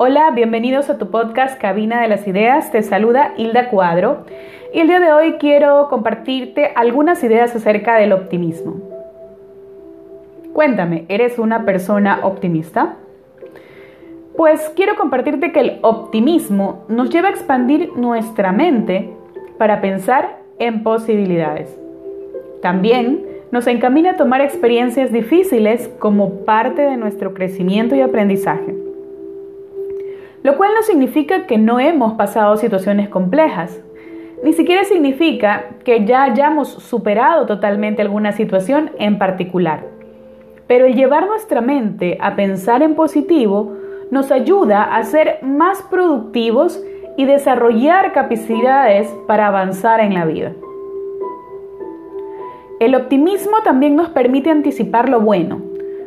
Hola, bienvenidos a tu podcast Cabina de las Ideas. Te saluda Hilda Cuadro y el día de hoy quiero compartirte algunas ideas acerca del optimismo. Cuéntame, ¿eres una persona optimista? Pues quiero compartirte que el optimismo nos lleva a expandir nuestra mente para pensar en posibilidades. También nos encamina a tomar experiencias difíciles como parte de nuestro crecimiento y aprendizaje. Lo cual no significa que no hemos pasado situaciones complejas. Ni siquiera significa que ya hayamos superado totalmente alguna situación en particular. Pero el llevar nuestra mente a pensar en positivo nos ayuda a ser más productivos y desarrollar capacidades para avanzar en la vida. El optimismo también nos permite anticipar lo bueno,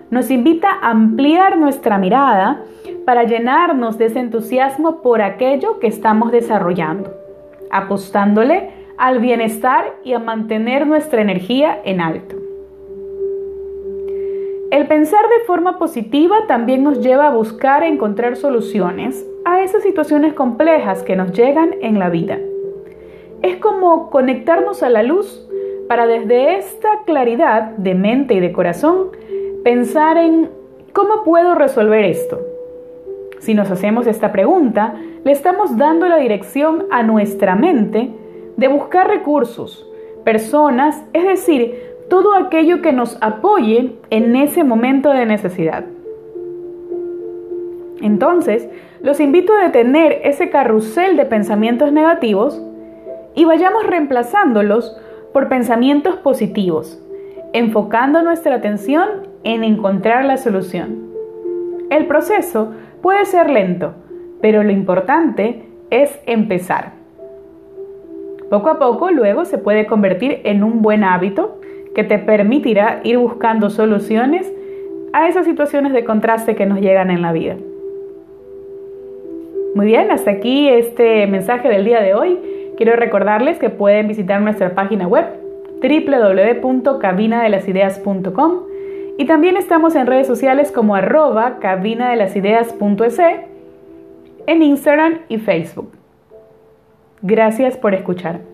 nos invita a ampliar nuestra mirada para llenarnos de ese entusiasmo por aquello que estamos desarrollando, apostándole al bienestar y a mantener nuestra energía en alto. El pensar de forma positiva también nos lleva a buscar encontrar soluciones a esas situaciones complejas que nos llegan en la vida. Es como conectarnos a la luz para desde esta claridad de mente y de corazón pensar en cómo puedo resolver esto. Si nos hacemos esta pregunta, le estamos dando la dirección a nuestra mente de buscar recursos, personas, es decir, todo aquello que nos apoye en ese momento de necesidad. Entonces, los invito a detener ese carrusel de pensamientos negativos y vayamos reemplazándolos por pensamientos positivos, enfocando nuestra atención en encontrar la solución. El proceso puede ser lento, pero lo importante es empezar. Poco a poco luego se puede convertir en un buen hábito que te permitirá ir buscando soluciones a esas situaciones de contraste que nos llegan en la vida. Muy bien, hasta aquí este mensaje del día de hoy. Quiero recordarles que pueden visitar nuestra página web www.cabinadelasideas.com y también estamos en redes sociales como arroba cabinadelasideas.es en Instagram y Facebook. Gracias por escuchar.